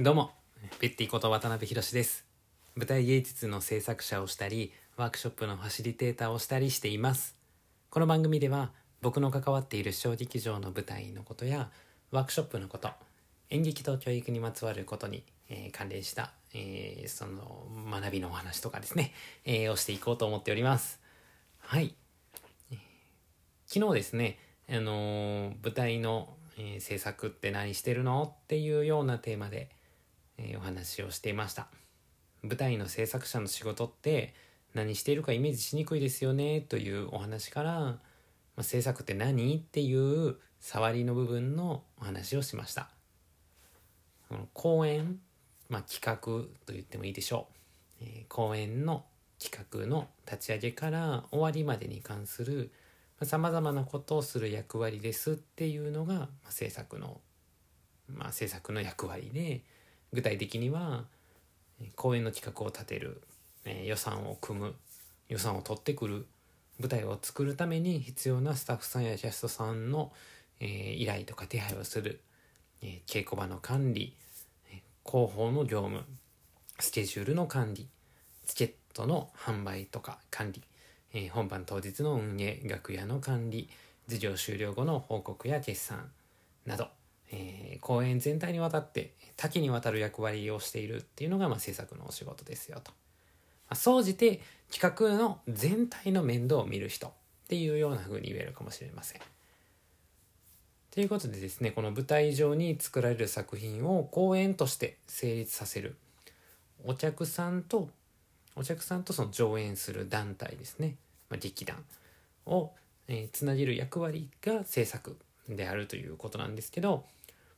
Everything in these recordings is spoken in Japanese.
どうも、ペッティこと渡辺博です。舞台芸術の制作者をしたり、ワークショップのファシリテーターをしたりしています。この番組では、僕の関わっている小劇場の舞台のことや、ワークショップのこと、演劇と教育にまつわることに、えー関連した、えーその学びのお話とかですね、えーをしていこうと思っております。はい。昨日ですね、あのー舞台の、えー制作って何してるの？っていうようなテーマで、えーお話をしていました。舞台の制作者の仕事って何しているかイメージしにくいですよねというお話から、まあ、制作って何っていう触りの部分のお話をしました。この公演、まあ、企画と言ってもいいでしょう、えー公演の企画の立ち上げから終わりまでに関するさまざ、まなことをする役割ですっていうのが、まあ、制作の、まあ、制作の役割で具体的には公演の企画を立てる、え予算を組む予算を取ってくる舞台を作るために必要なスタッフさんやキャストさんの、えー依頼とか手配をする、えー稽古場の管理え広報の業務スケジュールの管理チケットの販売とか管理、え本番当日の運営楽屋の管理授業終了後の報告や決算など、えー公演全体にわたって多岐にわたる役割をしているっていうのが、まあ、制作のお仕事ですよと。ま総じて企画の全体の面倒を見る人っていうような風に言えるかもしれません。ということでですねこの舞台上に作られる作品を公演として成立させるお客さんとお客さんとその上演する団体ですね、まあ、劇団を、えーつなげる役割が制作であるということなんですけど、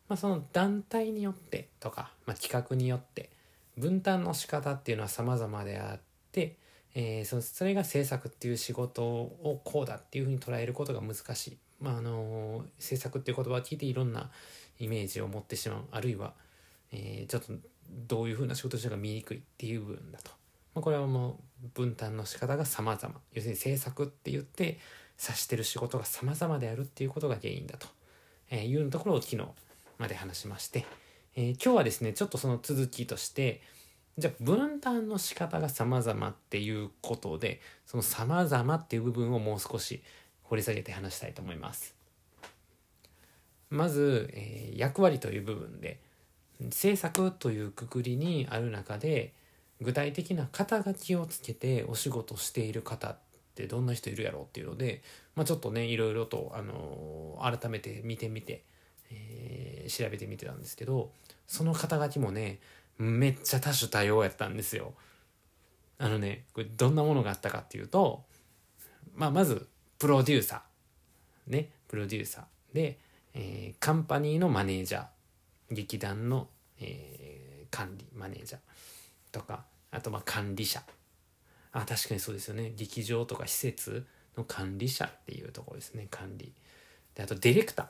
まあ、その団体によってとか、まあ、企画によって分担の仕方っていうのは様々であって、えーそそれが制作っていう仕事をこうだっていうふうに捉えることが難しい。まああの制作っていう言葉を聞いていろんなイメージを持ってしまうあるいは、えーちょっとどういうふうな仕事をしてるか見にくいっていう部分だと。まあ、これはもう分担の仕方が様々要するに制作って言って指してる仕事が様々であるっていうことが原因だと、えーいうところを昨日まで話しまして、えー今日はですねちょっとその続きとしてじゃあ分担の仕方が様々っていうことでその様々っていう部分をもう少し掘り下げて話したいと思います。まず、えー役割という部分で制作というくくりにある中で具体的な肩書きをつけてお仕事している方ってどんな人いるやろうっていうので、まあ、ちょっとねいろいろと、あのー改めて見てみて、えー調べてみてたんですけどその肩書きもねめっちゃ多種多様やったんですよ。あのねこれどんなものがあったかっていうと、まあ、まずプロデューサー。ねプロデューサー。で、えーカンパニーのマネージャー。劇団の、えー管理マネージャー。とかあとまあ管理者。あ確かにそうですよね。劇場とか施設の管理者っていうところですね。管理。であとディレクター。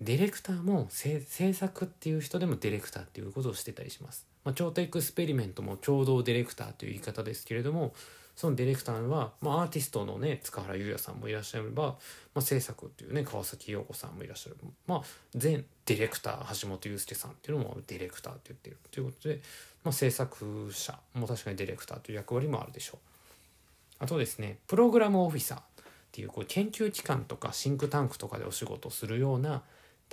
ディレクターも制作っていう人でもディレクターっていうことをしてたりします、まあ、超テエクスペリメントも共同ディレクターという言い方ですけれどもそのディレクターは、まあ、アーティストのね塚原優也さんもいらっしゃれば、まあ、制作っていうね川崎陽子さんもいらっしゃる。まあ全ディレクター橋本祐介さんっていうのもディレクターって言ってるということで、まあ、制作者も確かにディレクターという役割もあるでしょう。あとですねプログラムオフィサーっていうこう研究機関とかシンクタンクとかでお仕事するような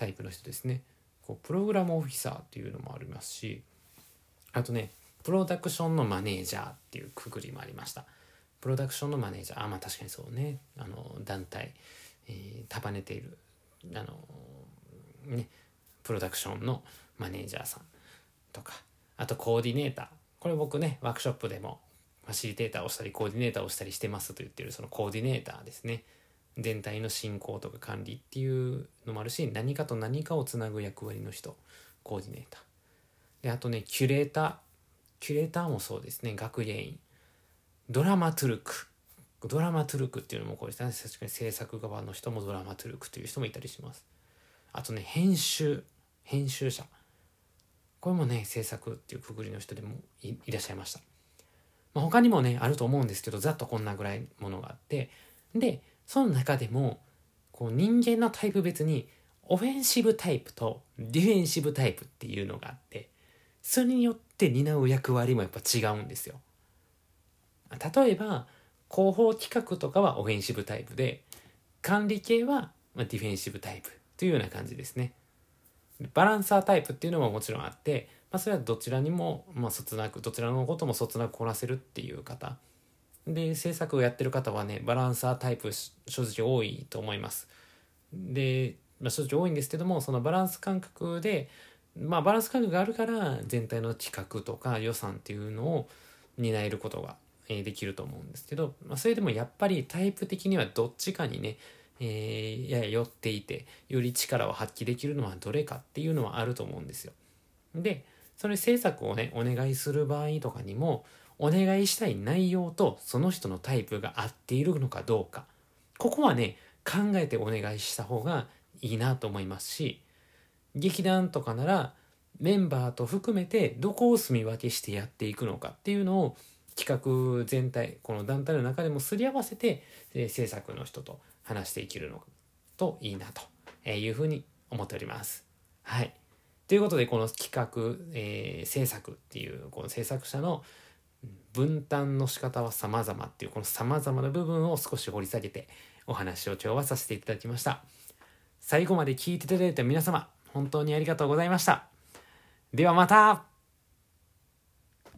タイプの人ですね。こうプログラムオフィサーっていうのもありますしあとねプロダクションのマネージャーっていうくくりもありました。プロダクションのマネージャーあまあ確かにそうね。あの団体、えー束ねているあのねプロダクションのマネージャーさんとかあとコーディネーター。これ僕ねワークショップでもファシリテーターをしたりコーディネーターをしたりしてますと言ってるそのコーディネーターですね。全体の進行とか管理っていうのもあるし何かと何かをつなぐ役割の人コーディネーター。であとねキュレーター。キュレーターもそうですね学芸員。ドラマトゥルク。ドラマトゥルクっていうのもこれ確かに制作側の人もドラマトゥルクという人もいたりします。あとね編集。編集者。これもね制作っていうくぐりの人でもいいらっしゃいました、まあ、他にもねあると思うんですけどざっとこんなぐらいものがあって。でその中でもこう人間のタイプ別にオフェンシブタイプとディフェンシブタイプっていうのがあってそれによって担う役割もやっぱ違うんですよ。例えば広報企画とかはオフェンシブタイプで管理系はディフェンシブタイプというような感じですね。バランサータイプっていうのももちろんあって、まあ、それはどちらにも、まあ、そつなくどちらのこともそつなくこなせるっていう方で制作をやってる方はねバランサータイプ正直多いと思いますで、まあ、正直多いんですけどもそのバランス感覚でまあバランス感覚があるから全体の企画とか予算っていうのを担えることができると思うんですけど、まあ、それでもやっぱりタイプ的にはどっちかにねえー、やや寄っていてより力を発揮できるのはどれかっていうのはあると思うんですよ。でそれ制作をねお願いする場合とかにもお願いしたい内容とその人のタイプが合っているのかどうかここはね考えてお願いした方がいいなと思いますし劇団とかならメンバーと含めてどこを住み分けしてやっていくのかっていうのを企画全体この団体の中でもすり合わせて制作の人と話していけるのといいなというふうに思っております。はい。ということでこの企画、えー、制作っていうこの制作者の分担の仕方は様々っていうこの様々な部分を少し掘り下げてお話を今日はさせていただきました。最後まで聞いていただいた皆様本当にありがとうございました。ではまた